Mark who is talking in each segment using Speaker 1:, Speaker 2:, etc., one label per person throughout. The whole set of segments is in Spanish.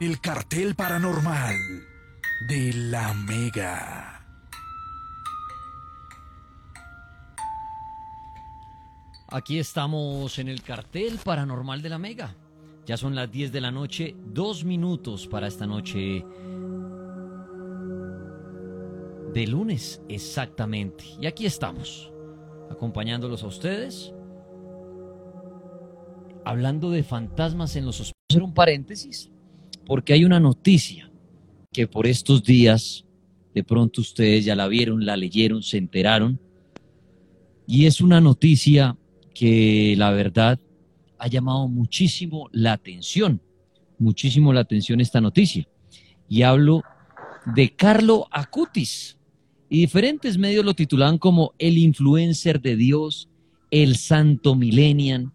Speaker 1: El cartel paranormal de la Mega.
Speaker 2: Aquí estamos en el cartel paranormal de la Mega. Ya son las 10 de la noche, dos minutos para esta noche de lunes exactamente. Y aquí estamos, acompañándolos a ustedes, hablando de fantasmas en los hospitales. Hacer un paréntesis, porque hay una noticia que por estos días, de pronto ustedes ya la vieron, la leyeron, se enteraron, y es una noticia que la verdad ha llamado muchísimo la atención, muchísimo la atención esta noticia. Y hablo de Carlo Acutis. Y diferentes medios lo titulaban como el influencer de Dios, el santo millennial.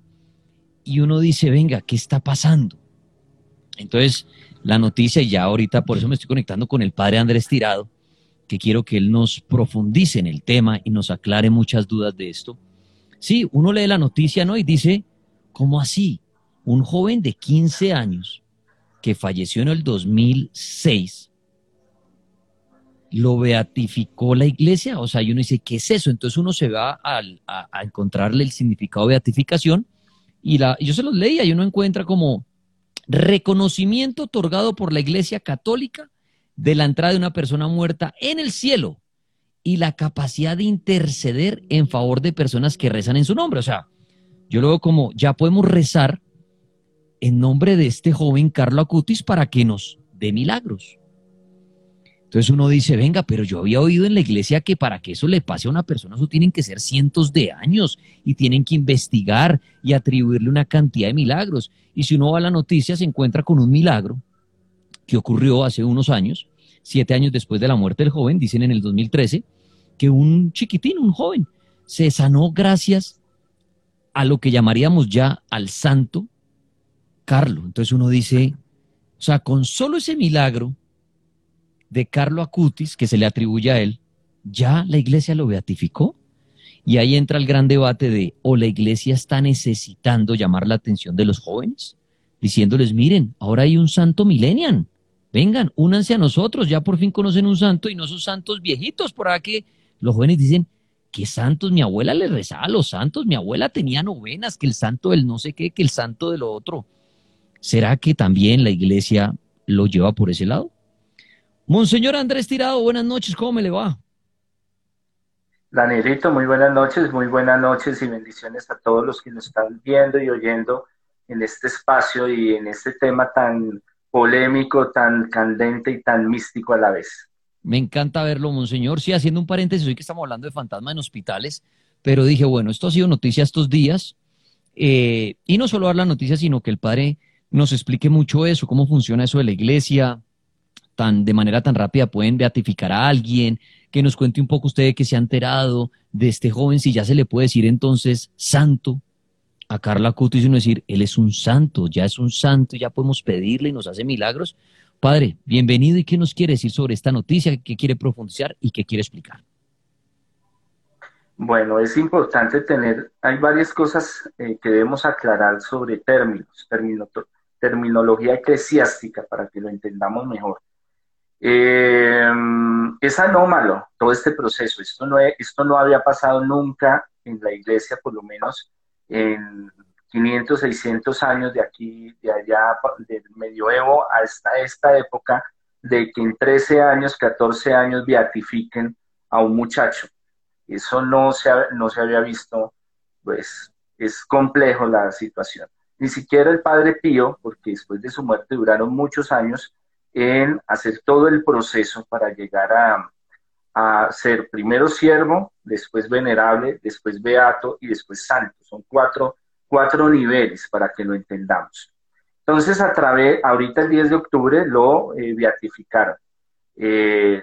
Speaker 2: Y uno dice, venga, ¿qué está pasando? Entonces, la noticia, ya ahorita por eso me estoy conectando con el padre Andrés Tirado, que quiero que él nos profundice en el tema y nos aclare muchas dudas de esto. Sí, uno lee la noticia, ¿no? Y dice, ¿cómo así? Un joven de 15 años que falleció en el 2006, lo beatificó la iglesia, o sea, y uno dice, ¿qué es eso? Entonces uno se va a, encontrarle el significado de beatificación y yo se los leía y uno encuentra como reconocimiento otorgado por la Iglesia Católica de la entrada de una persona muerta en el cielo y la capacidad de interceder en favor de personas que rezan en su nombre. O sea, yo veo como ya podemos rezar en nombre de este joven Carlo Acutis para que nos dé milagros. Entonces uno dice, venga, pero yo había oído en la iglesia que para que eso le pase a una persona, eso tienen que ser cientos de años y tienen que investigar y atribuirle una cantidad de milagros. Y si uno va a la noticia, se encuentra con un milagro que ocurrió hace unos años, siete años después de la muerte del joven, dicen en el 2013, que un chiquitín, un joven, se sanó gracias a lo que llamaríamos ya al santo Carlo. Entonces uno dice, o sea, con solo ese milagro, de Carlo Acutis, que se le atribuye a él, ya la iglesia lo beatificó. Y ahí entra el gran debate de, o la iglesia está necesitando llamar la atención de los jóvenes, diciéndoles, miren, ahora hay un santo millennial, vengan, únanse a nosotros, ya por fin conocen un santo y no son santos viejitos, por ahí que los jóvenes dicen, ¿qué santos? Mi abuela le rezaba a los santos, mi abuela tenía novenas, que el santo del no sé qué, que el santo de lo otro. ¿Será que también la iglesia lo lleva por ese lado? Monseñor Andrés Tirado, buenas noches, ¿cómo me le va?
Speaker 3: Danielito, muy buenas noches, muy buenas noches y bendiciones a todos los que nos están viendo y oyendo en este espacio y en este tema tan polémico, tan candente y tan místico a la vez.
Speaker 2: Me encanta verlo, Monseñor. Sí, haciendo un paréntesis, hoy que estamos hablando de fantasmas en hospitales, pero dije, bueno, esto ha sido noticia estos días, eh, y no solo dar la noticia, sino que el Padre nos explique mucho eso, cómo funciona eso de la iglesia, de manera tan rápida pueden beatificar a alguien, que nos cuente un poco usted que se ha enterado de este joven, si ya se le puede decir entonces santo a Carla Cutis y uno decir, él es un santo, ya es un santo, ya podemos pedirle y nos hace milagros. Padre, bienvenido y qué nos quiere decir sobre esta noticia, qué quiere profundizar y qué quiere explicar.
Speaker 3: Bueno, es importante tener, hay varias cosas eh, que debemos aclarar sobre términos, terminología eclesiástica para que lo entendamos mejor. Eh, es anómalo todo este proceso. Esto no, esto no había pasado nunca en la iglesia, por lo menos en 500, 600 años de aquí, de allá, del medioevo hasta esta época, de que en 13 años, 14 años beatifiquen a un muchacho. Eso no se, no se había visto, pues es complejo la situación. Ni siquiera el padre Pío, porque después de su muerte duraron muchos años, en hacer todo el proceso para llegar a, ser primero siervo, después venerable, después beato y después santo. Son cuatro, cuatro niveles para que lo entendamos. Entonces, a través, ahorita el 10 de octubre lo eh, beatificaron. Eh,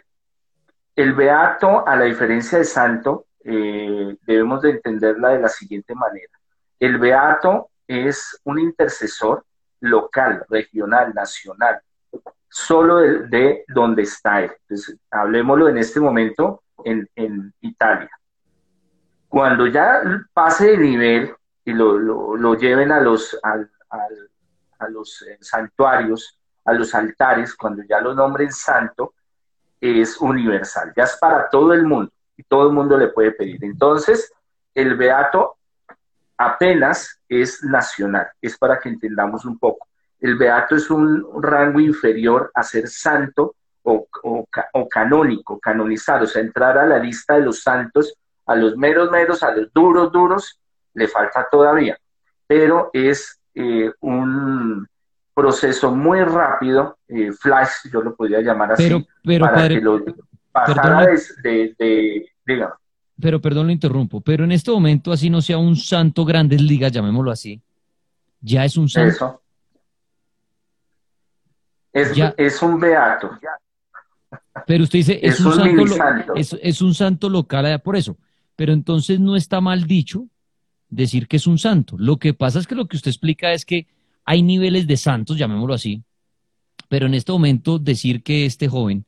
Speaker 3: el beato, a la diferencia de santo, eh, debemos de entenderla de la siguiente manera. El beato es un intercesor local, regional, nacional, solo de, donde está él. Entonces, hablemoslo en este momento en, Italia. Cuando ya pase de nivel y lo, lleven a los, a, los eh, santuarios a los altares, cuando ya lo nombren santo, es universal, ya es para todo el mundo y todo el mundo le puede pedir. Entonces, el beato apenas es nacional, es para que entendamos un poco. El beato es un rango inferior a ser santo o, o, canónico, canonizado, o sea, entrar a la lista de los santos, a los meros meros, a los duros duros, le falta todavía, pero es eh, un proceso muy rápido, eh, flash, yo lo podría llamar así,
Speaker 2: pero, pero,
Speaker 3: para que lo pasara de, de,
Speaker 2: Pero perdón, lo interrumpo, pero en este momento, así no sea un santo grandes ligas, llamémoslo así, ya es un santo. Eso.
Speaker 3: Es, es un beato.
Speaker 2: Pero usted dice, es, un, santo, Es, un santo local, por eso. Pero entonces no está mal dicho decir que es un santo. Lo que pasa es que lo que usted explica es que hay niveles de santos, llamémoslo así, pero en este momento decir que este joven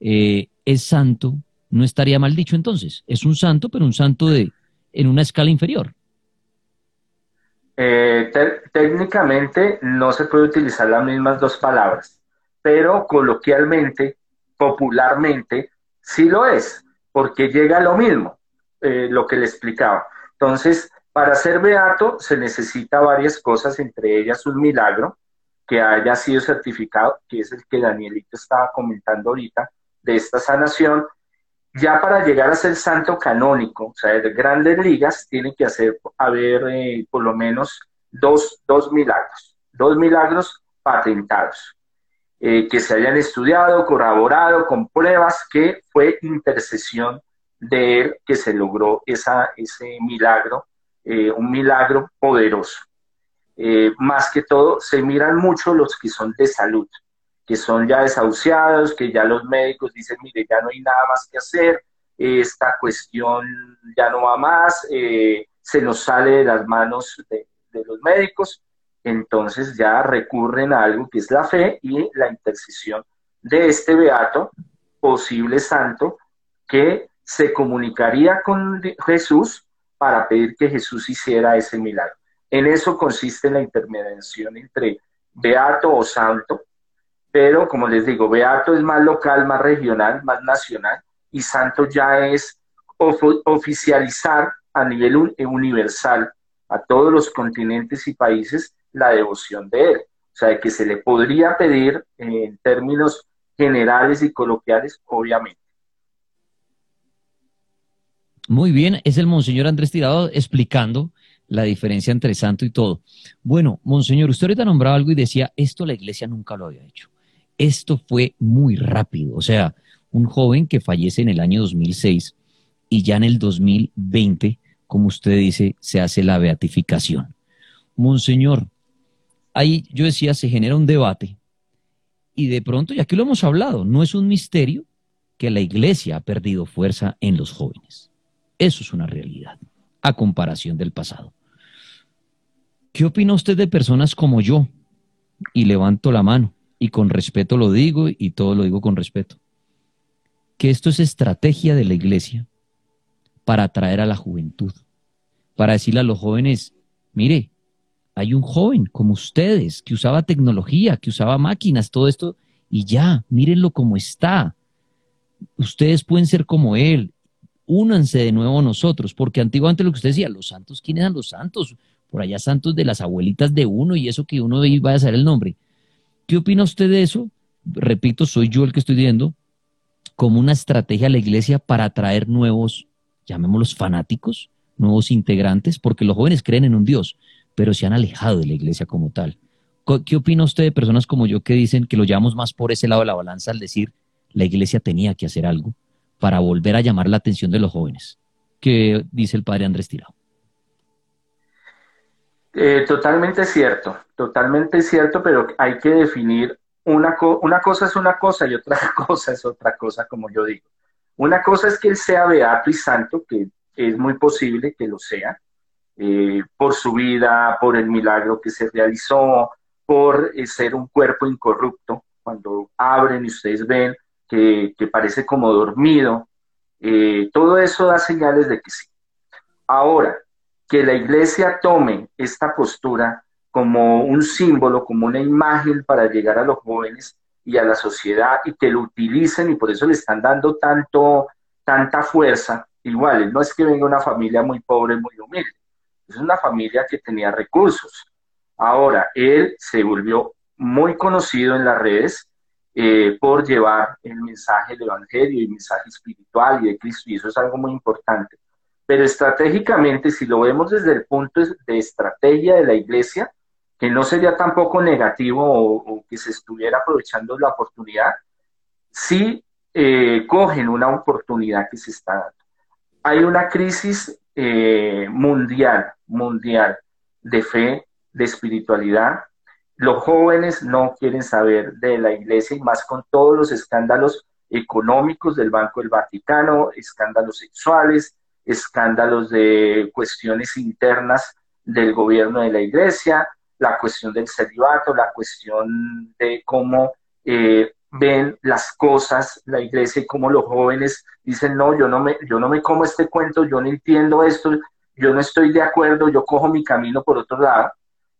Speaker 2: eh, es santo no estaría mal dicho entonces. Es un santo, pero un santo de en una escala inferior.
Speaker 3: Eh, técnicamente no se puede utilizar las mismas dos palabras, pero coloquialmente, popularmente, sí lo es, porque llega lo mismo, eh, lo que le explicaba. Entonces, para ser beato se necesita varias cosas, entre ellas un milagro que haya sido certificado, que es el que Danielito estaba comentando ahorita, de esta sanación. Ya para llegar a ser santo canónico, o sea, de grandes ligas, tiene que hacer, haber eh, por lo menos dos, dos milagros, dos milagros patentados, eh, que se hayan estudiado, corroborado con pruebas que fue intercesión de él que se logró esa, ese milagro eh, un milagro poderoso. Más que todo, se miran mucho los que son de salud, que son ya desahuciados, que ya los médicos dicen, mire, ya no hay nada más que hacer, esta cuestión ya no va más, eh, se nos sale de las manos de, de los médicos, entonces ya recurren a algo que es la fe y la intercesión de este beato, posible santo, que se comunicaría con Jesús para pedir que Jesús hiciera ese milagro. En eso consiste la intermediación entre beato o santo, pero como les digo, beato es más local, más regional, más nacional, y santo ya es oficializar a nivel universal a todos los continentes y países la devoción de él. O sea, que se le podría pedir en términos generales y coloquiales, obviamente.
Speaker 2: Muy bien, es el Monseñor Andrés Tirado explicando la diferencia entre santo y todo. Bueno, Monseñor, usted ahorita nombraba algo y decía, esto la iglesia nunca lo había hecho. Esto fue muy rápido, o sea, un joven que fallece en el año 2006 y ya en el 2020, como usted dice, se hace la beatificación. Monseñor, ahí yo decía, se genera un debate y de pronto, y aquí lo hemos hablado, no es un misterio que la iglesia ha perdido fuerza en los jóvenes. Eso es una realidad, a comparación del pasado. ¿Qué opina usted de personas como yo? Y levanto la mano, y con respeto lo digo, y todo lo digo con respeto. Que esto es estrategia de la iglesia para atraer a la juventud, para decirle a los jóvenes, mire, hay un joven como ustedes que usaba tecnología, que usaba máquinas, todo esto, y ya, mírenlo como está. Ustedes pueden ser como él, únanse de nuevo nosotros, porque antiguamente lo que usted decía, los santos, ¿quiénes eran los santos? Por allá santos de las abuelitas de uno y eso que uno iba a saber el nombre. ¿Qué opina usted de eso? Repito, soy yo el que estoy diciendo, como una estrategia a la iglesia para atraer nuevos, llamémoslos fanáticos, nuevos integrantes, porque los jóvenes creen en un Dios, pero se han alejado de la iglesia como tal. ¿Qué opina usted de personas como yo que dicen que lo llevamos más por ese lado de la balanza al decir la iglesia tenía que hacer algo? para volver a llamar la atención de los jóvenes. ¿Qué dice el padre Andrés Tirado?
Speaker 3: Eh, totalmente cierto, totalmente cierto, pero hay que definir una, una cosa es una cosa y otra cosa es otra cosa, como yo digo. Una cosa es que él sea beato y santo, que es muy posible que lo sea, eh, por su vida, por el milagro que se realizó, por eh, ser un cuerpo incorrupto. Cuando abren y ustedes ven que, parece como dormido. Todo eso da señales de que sí. Ahora, que la iglesia tome esta postura como un símbolo, como una imagen para llegar a los jóvenes y a la sociedad y que lo utilicen y por eso le están dando tanto, tanta fuerza. Igual, no es que venga una familia muy pobre, muy humilde, es una familia que tenía recursos. Ahora, él se volvió muy conocido en las redes eh, por llevar el mensaje del Evangelio y el mensaje espiritual y de Cristo, y eso es algo muy importante. Pero estratégicamente, si lo vemos desde el punto de estrategia de la iglesia, que no sería tampoco negativo o, que se estuviera aprovechando la oportunidad, sí eh, cogen una oportunidad que se está dando. Hay una crisis eh, mundial, mundial de fe, de espiritualidad. Los jóvenes no quieren saber de la iglesia y más con todos los escándalos económicos del Banco del Vaticano, escándalos sexuales, escándalos de cuestiones internas del gobierno de la iglesia, la cuestión del celibato, la cuestión de cómo eh, ven las cosas la iglesia y cómo los jóvenes dicen, no, yo no, me, yo no me como este cuento, yo no entiendo esto, yo no estoy de acuerdo, yo cojo mi camino por otro lado.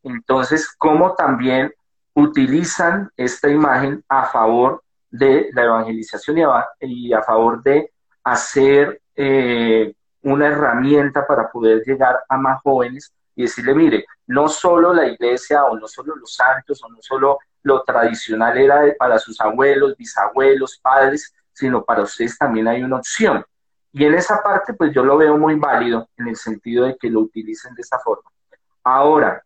Speaker 3: Entonces, cómo también utilizan esta imagen a favor de la evangelización y a, favor de hacer eh, una herramienta para poder llegar a más jóvenes y decirle, mire, no solo la iglesia o no solo los santos o no solo lo tradicional era para sus abuelos, bisabuelos, padres, sino para ustedes también hay una opción. Y en esa parte, pues yo lo veo muy válido en el sentido de que lo utilicen de esta forma. Ahora,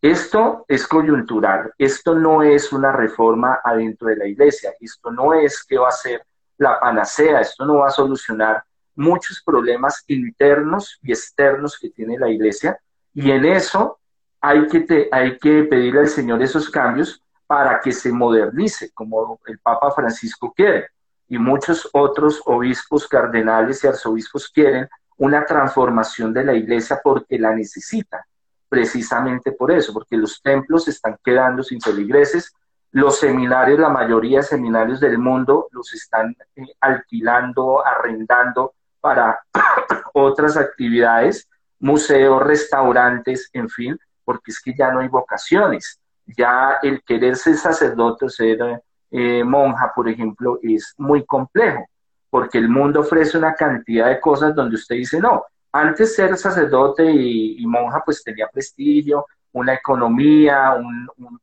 Speaker 3: esto es coyuntural, esto no es una reforma adentro de la iglesia, esto no es que va a ser la panacea, esto no va a solucionar muchos problemas internos y externos que tiene la iglesia, y en eso hay que, hay que pedirle al Señor esos cambios para que se modernice, como el Papa Francisco quiere. Y muchos otros obispos, cardenales y arzobispos quieren una transformación de la iglesia porque la necesitan, precisamente por eso, porque los templos están quedando sin feligreses, los seminarios, la mayoría de seminarios del mundo los están eh, alquilando, arrendando para otras actividades museos, restaurantes, en fin, porque es que ya no hay vocaciones. Ya el querer ser sacerdote o ser eh, monja, por ejemplo, es muy complejo, porque el mundo ofrece una cantidad de cosas donde usted dice, no, antes ser sacerdote y, monja pues tenía prestigio, una economía,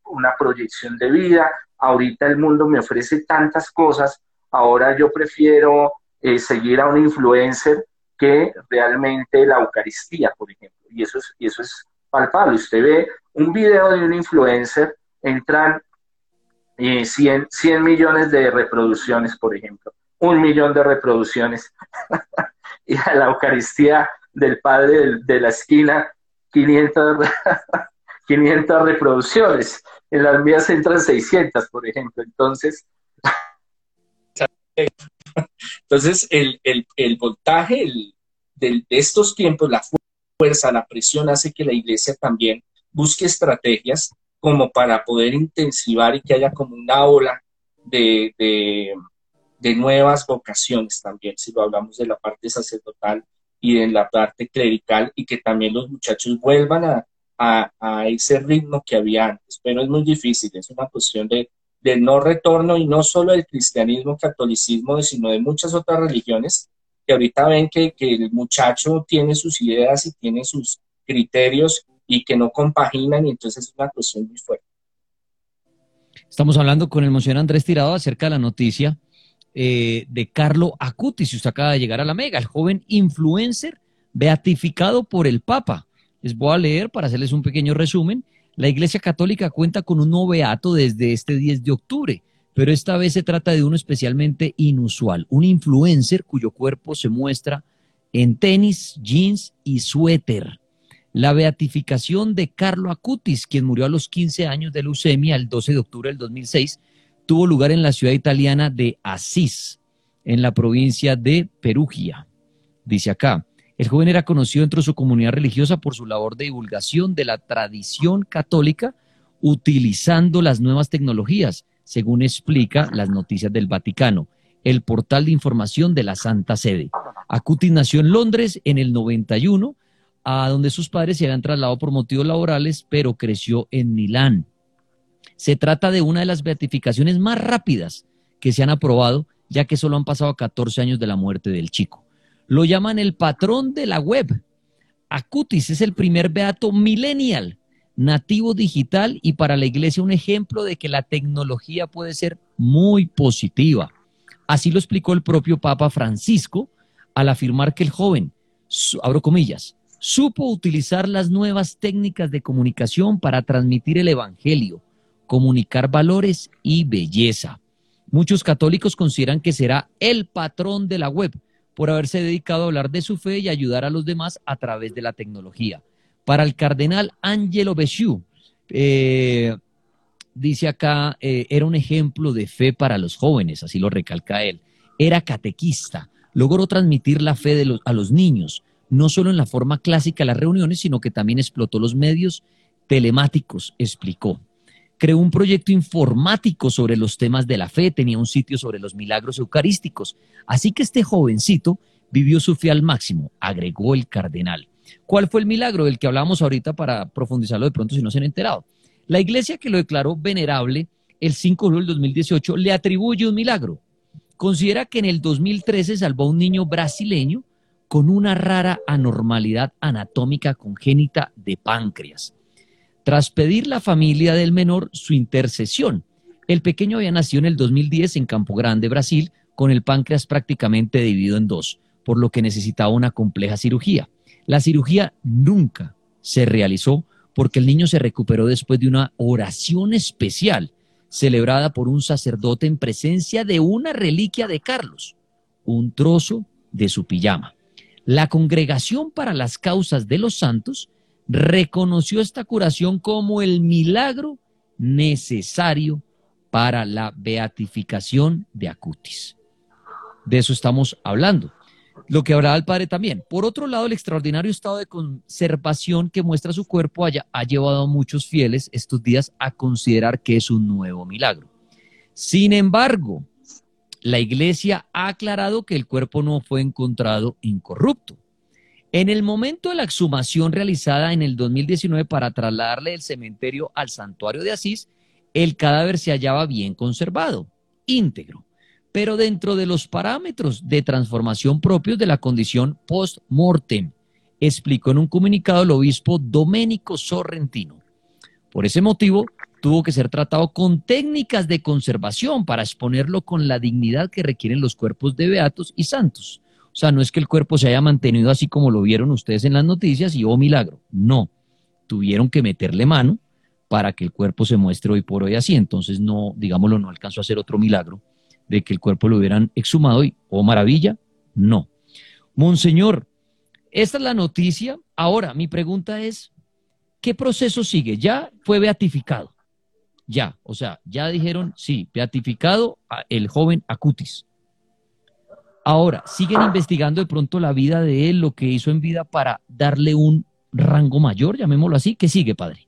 Speaker 3: una proyección de vida. Ahorita el mundo me ofrece tantas cosas, ahora yo prefiero eh, seguir a un influencer que realmente la Eucaristía, por ejemplo. Y eso es, y eso es palpable. Usted ve un video de un influencer, entran 100, eh, 100 millones de reproducciones, por ejemplo, un millón de reproducciones. y a la Eucaristía del Padre de, la esquina, 500, 500 reproducciones. En las mías entran 600, por ejemplo. Entonces,
Speaker 4: entonces, el, voltaje de estos tiempos, la fuerza, la presión hace que la iglesia también busque estrategias como para poder intensivar y que haya como una ola de, de, nuevas vocaciones también, si lo hablamos de la parte sacerdotal y de la parte clerical, y que también los muchachos vuelvan a, a ese ritmo que había antes. Pero es muy difícil, es una cuestión de, de no retorno y no solo del cristianismo, catolicismo, sino de muchas otras religiones que ahorita ven que, el muchacho tiene sus ideas y tiene sus criterios y que no compaginan y entonces es una cuestión muy fuerte.
Speaker 2: Estamos hablando con el monseñor Andrés Tirado acerca de la noticia eh, de Carlo Acuti, si usted acaba de llegar a la Mega, el joven influencer beatificado por el Papa. Les voy a leer para hacerles un pequeño resumen. La Iglesia Católica cuenta con un nuevo beato desde este 10 de octubre, pero esta vez se trata de uno especialmente inusual, un influencer cuyo cuerpo se muestra en tenis, jeans y suéter. La beatificación de Carlo Acutis, quien murió a los 15 años de leucemia el 12 de octubre del 2006, tuvo lugar en la ciudad italiana de Asís, en la provincia de Perugia. Dice acá, el joven era conocido entre su comunidad religiosa por su labor de divulgación de la tradición católica utilizando las nuevas tecnologías, según explica las noticias del Vaticano, el portal de información de la Santa Sede. Acuti nació en Londres en el 91, a donde sus padres se habían trasladado por motivos laborales, pero creció en Milán. Se trata de una de las beatificaciones más rápidas que se han aprobado, ya que solo han pasado 14 años de la muerte del chico. Lo llaman el patrón de la web. Acutis es el primer beato millennial, nativo digital y para la iglesia un ejemplo de que la tecnología puede ser muy positiva. Así lo explicó el propio Papa Francisco al afirmar que el joven, abro comillas, supo utilizar las nuevas técnicas de comunicación para transmitir el Evangelio, comunicar valores y belleza. Muchos católicos consideran que será el patrón de la web por haberse dedicado a hablar de su fe y ayudar a los demás a través de la tecnología. Para el cardenal Angelo Besciu, eh, dice acá, eh, era un ejemplo de fe para los jóvenes, así lo recalca él. Era catequista, logró transmitir la fe de a los niños, no solo en la forma clásica de las reuniones, sino que también explotó los medios telemáticos, explicó. Creó un proyecto informático sobre los temas de la fe, tenía un sitio sobre los milagros eucarísticos. Así que este jovencito vivió su fe al máximo, agregó el cardenal. ¿Cuál fue el milagro del que hablamos ahorita para profundizarlo de pronto si no se han enterado? La iglesia que lo declaró venerable el 5 de julio del 2018 le atribuye un milagro. Considera que en el 2013 salvó a un niño brasileño con una rara anormalidad anatómica congénita de páncreas. Tras pedir la familia del menor su intercesión, el pequeño había nacido en el 2010 en Campo Grande, Brasil, con el páncreas prácticamente dividido en dos, por lo que necesitaba una compleja cirugía. La cirugía nunca se realizó porque el niño se recuperó después de una oración especial celebrada por un sacerdote en presencia de una reliquia de Carlos, un trozo de su pijama. La Congregación para las Causas de los Santos reconoció esta curación como el milagro necesario para la beatificación de Acutis. De eso estamos hablando lo que habrá el padre también. Por otro lado, el extraordinario estado de conservación que muestra su cuerpo ha llevado a muchos fieles estos días a considerar que es un nuevo milagro. Sin embargo, la iglesia ha aclarado que el cuerpo no fue encontrado incorrupto. En el momento de la exhumación realizada en el 2019 para trasladarle del cementerio al santuario de Asís, el cadáver se hallaba bien conservado, íntegro pero dentro de los parámetros de transformación propios de la condición post-mortem, explicó en un comunicado el obispo Domenico Sorrentino. Por ese motivo, tuvo que ser tratado con técnicas de conservación para exponerlo con la dignidad que requieren los cuerpos de beatos y santos. O sea, no es que el cuerpo se haya mantenido así como lo vieron ustedes en las noticias y oh milagro. No, tuvieron que meterle mano para que el cuerpo se muestre hoy por hoy así. Entonces, no, digámoslo, no alcanzó a hacer otro milagro de que el cuerpo lo hubieran exhumado y, oh maravilla, no. Monseñor, esta es la noticia. Ahora, mi pregunta es, ¿qué proceso sigue? Ya fue beatificado. Ya, o sea, ya dijeron, sí, beatificado el joven Acutis. Ahora, siguen investigando de pronto la vida de él, lo que hizo en vida para darle un rango mayor, llamémoslo así. ¿Qué sigue, padre?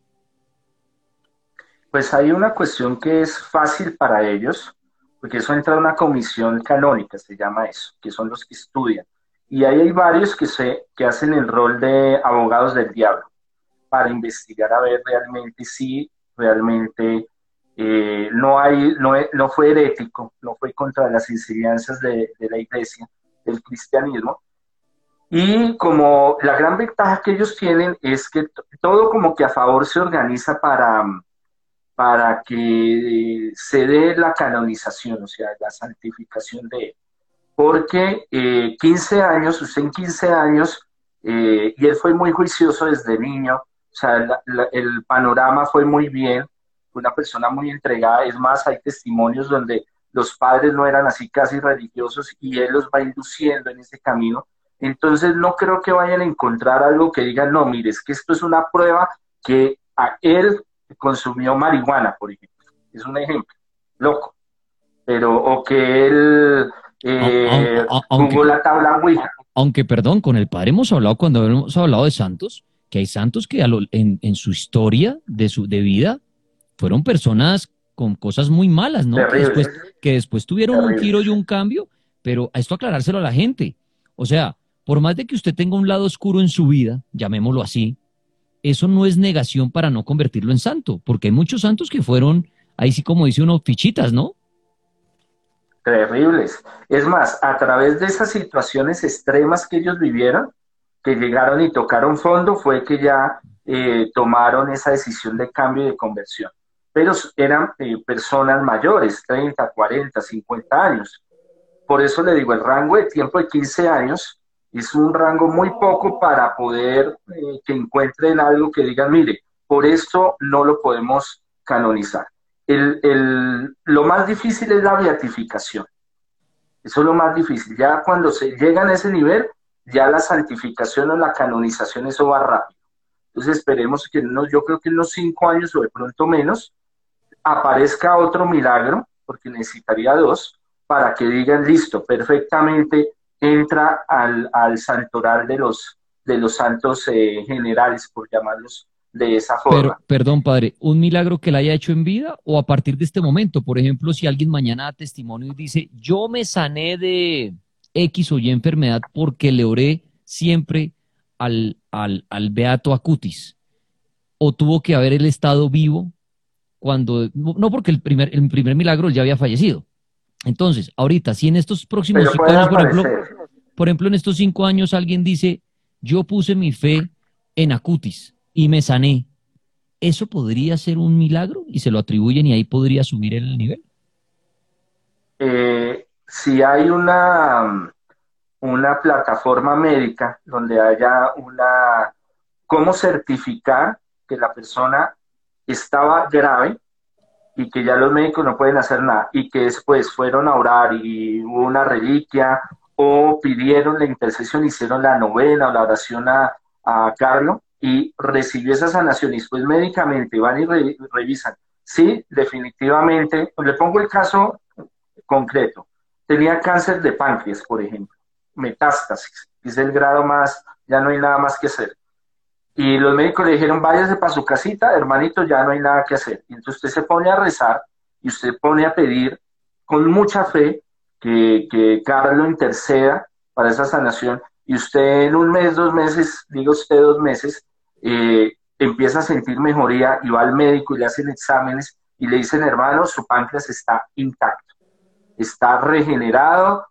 Speaker 3: Pues hay una cuestión que es fácil para ellos, porque eso entra en una comisión canónica, se llama eso, que son los que estudian. Y ahí hay varios que, se, que hacen el rol de abogados del diablo para investigar a ver realmente si realmente eh, no, hay, no, no, fue herético, no fue contra las enseñanzas de, de la iglesia, del cristianismo. Y como la gran ventaja que ellos tienen es que todo como que a favor se organiza para, para que se dé la canonización, o sea, la santificación de él. Porque 15 eh, años, usted en 15 años, eh, y él fue muy juicioso desde niño, o sea, el panorama fue muy bien, una persona muy entregada, es más, hay testimonios donde los padres no eran así casi religiosos y él los va induciendo en ese camino. Entonces no creo que vayan a encontrar algo que digan, no, mire, es que esto es una prueba que a él consumió marihuana, por ejemplo. Es un ejemplo, loco. Pero, o que él eh,
Speaker 2: aunque, la tabla Ouija. Aunque, perdón, con el padre hemos hablado cuando hemos hablado de santos, que hay santos que en, su historia de, su, de vida fueron personas con cosas muy malas, ¿no? Que después, que después, tuvieron un giro y un cambio, pero a esto aclarárselo a la gente. O sea, por más de que usted tenga un lado oscuro en su vida, llamémoslo así, eso no es negación para no convertirlo en santo, porque hay muchos santos que fueron, ahí sí como dice uno, fichitas, ¿no?
Speaker 3: Terribles. Es más, a través de esas situaciones extremas que ellos vivieron, que llegaron y tocaron fondo, fue que ya eh, tomaron esa decisión de cambio y de conversión. Pero eran eh, personas mayores, 30, 40, 50 años. Por eso le digo, el rango de tiempo de 15 años es un rango muy poco para poder eh, que encuentren algo que digan, mire, por esto no lo podemos canonizar. El, lo más difícil es la beatificación. Eso es lo más difícil. Ya cuando se llegan a ese nivel, ya la santificación o la canonización, eso va rápido. Entonces esperemos que no, yo creo que en unos cinco años o de pronto menos, aparezca otro milagro, porque necesitaría dos, para que digan, listo, perfectamente entra al, al santoral de los, de los santos eh, generales, por llamarlos de esa forma. Pero,
Speaker 2: perdón, padre, ¿un milagro que la haya hecho en vida o a partir de este momento? Por ejemplo, si alguien mañana da testimonio y dice, yo me sané de X o Y enfermedad porque le oré siempre al, al, al Beato Acutis, o tuvo que haber el estado vivo cuando, no porque el primer, el primer milagro ya había fallecido. Entonces, ahorita, si en estos próximos cinco años, por ejemplo, por ejemplo, en estos cinco años alguien dice, yo puse mi fe en Acutis, y me sané. ¿Eso podría ser un milagro y se lo atribuyen y ahí podría subir el nivel?
Speaker 3: Eh, si hay una, una plataforma médica donde haya una, cómo certificar que la persona estaba grave y que ya los médicos no pueden hacer nada y que después fueron a orar y hubo una reliquia o pidieron la intercesión, hicieron la novena o la oración a, a Carlos, y recibió esa sanación y después médicamente van y revisan. Sí, definitivamente, le pongo el caso concreto. Tenía cáncer de páncreas, por ejemplo, metástasis, es el grado más, ya no hay nada más que hacer. Y los médicos le dijeron, váyase para su casita, hermanito, ya no hay nada que hacer. Y entonces usted se pone a rezar y usted pone a pedir con mucha fe que, que Carlos interceda para esa sanación. Y usted en un mes, dos meses, digo usted dos meses, eh, empieza a sentir mejoría y va al médico y le hacen exámenes y le dicen, hermano, su páncreas está intacto, está regenerado.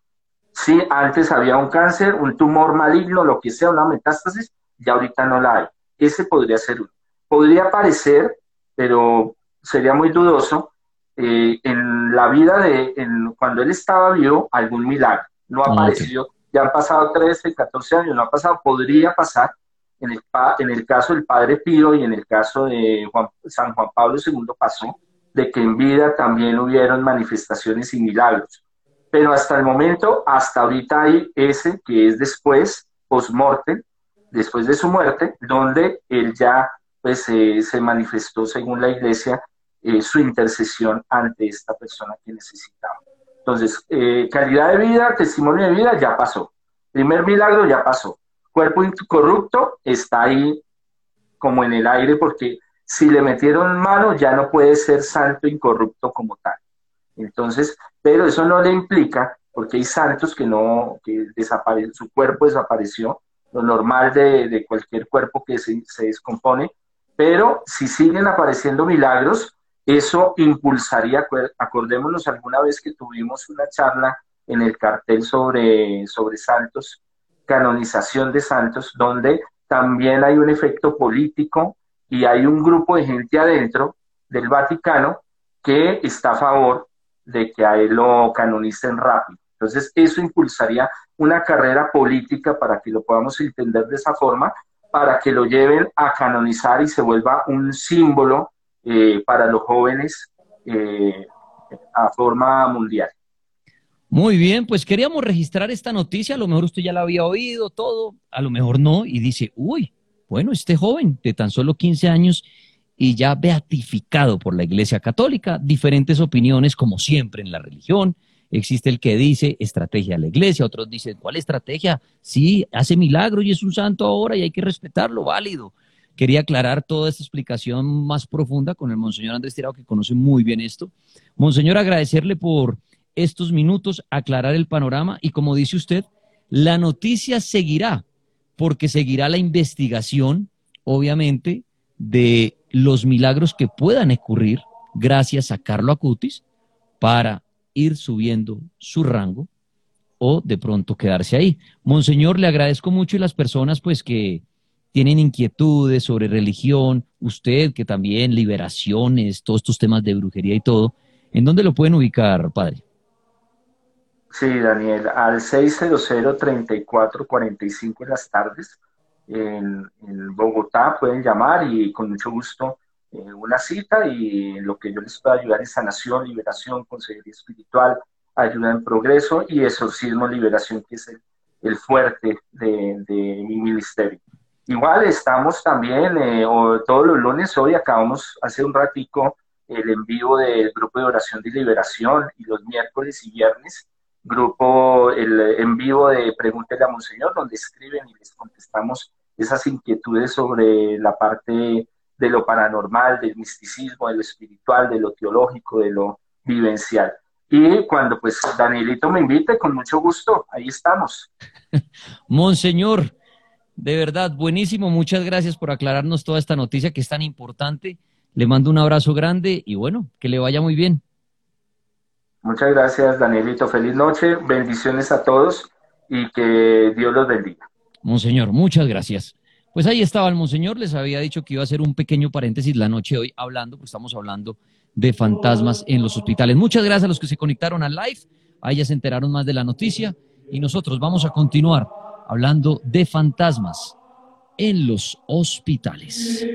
Speaker 3: Sí, antes había un cáncer, un tumor maligno, lo que sea, una metástasis, ya ahorita no la hay. Ese podría ser uno. Podría parecer, pero sería muy dudoso, eh, en la vida de, cuando él estaba vivo, algún milagro. No ha aparecido, ya han pasado 13, 14 años, no ha pasado, podría pasar, en el, en el caso del Padre Pío y en el caso de San Juan Pablo II pasó de que en vida también hubieron manifestaciones y milagros. Pero hasta el momento, hasta ahorita hay ese que es después, post-mortem, después de su muerte, donde él ya pues, eh, se manifestó, según la iglesia, eh, su intercesión ante esta persona que necesitaba. Entonces, eh, calidad de vida, testimonio de vida, ya pasó. Primer milagro ya pasó cuerpo incorrupto está ahí como en el aire porque si le metieron mano ya no puede ser santo incorrupto como tal. Entonces, pero eso no le implica, porque hay santos que no, que desaparecen, su cuerpo desapareció, lo normal de, cualquier cuerpo que se, se descompone, pero si siguen apareciendo milagros, eso impulsaría, acordémonos alguna vez que tuvimos una charla en el cartel sobre, sobre santos, canonización de santos, donde también hay un efecto político y hay un grupo de gente adentro del Vaticano que está a favor de que a él lo canonicen rápido. Entonces, eso impulsaría una carrera política para que lo podamos entender de esa forma, para que lo lleven a canonizar y se vuelva un símbolo eh, para los jóvenes eh, a forma mundial.
Speaker 2: Muy bien, pues queríamos registrar esta noticia, a lo mejor usted ya la había oído todo, a lo mejor no, y dice, uy, bueno, este joven de tan solo 15 años y ya beatificado por la Iglesia Católica, diferentes opiniones como siempre en la religión. Existe el que dice estrategia de la iglesia, otros dicen, ¿cuál estrategia? Sí, hace milagros y es un santo ahora y hay que respetarlo, válido. Quería aclarar toda esta explicación más profunda con el Monseñor Andrés Tirado, que conoce muy bien esto. Monseñor, agradecerle por estos minutos, aclarar el panorama y como dice usted, La noticia seguirá, porque seguirá la investigación, obviamente, de los milagros que puedan ocurrir gracias a Carlo Acutis para ir subiendo su rango o de pronto quedarse ahí. Monseñor, le agradezco mucho y las personas pues que tienen inquietudes sobre religión, usted que también liberaciones, todos estos temas de brujería y todo, ¿en dónde lo pueden ubicar, padre?
Speaker 3: Sí, Daniel, al 600-3445 en las tardes en, Bogotá pueden llamar y con mucho gusto una cita y lo que yo les pueda ayudar es sanación, liberación, consejería espiritual, ayuda en progreso y exorcismo, liberación, que es el, fuerte de, mi ministerio. Igual estamos también, eh, todos los lunes, hoy acabamos hace un ratico el envío del grupo de oración de liberación y los miércoles y viernes grupo el en vivo de Pregúntele a Monseñor, donde escriben y les contestamos esas inquietudes sobre la parte de lo paranormal, del misticismo, de lo espiritual, de lo teológico, de lo vivencial. Y cuando pues Danielito me invite, con mucho gusto, ahí estamos.
Speaker 2: Monseñor, de verdad, buenísimo, muchas gracias por aclararnos toda esta noticia que es tan importante. Le mando un abrazo grande y bueno, que le vaya muy bien.
Speaker 3: Muchas gracias, Danielito. Feliz noche, bendiciones a todos y que Dios los bendiga.
Speaker 2: Monseñor, muchas gracias. Pues ahí estaba el Monseñor, les había dicho que iba a hacer un pequeño paréntesis la noche de hoy hablando, pues estamos hablando de fantasmas en los hospitales. Muchas gracias a los que se conectaron al live, ahí ya se enteraron más de la noticia y nosotros vamos a continuar hablando de fantasmas en los hospitales.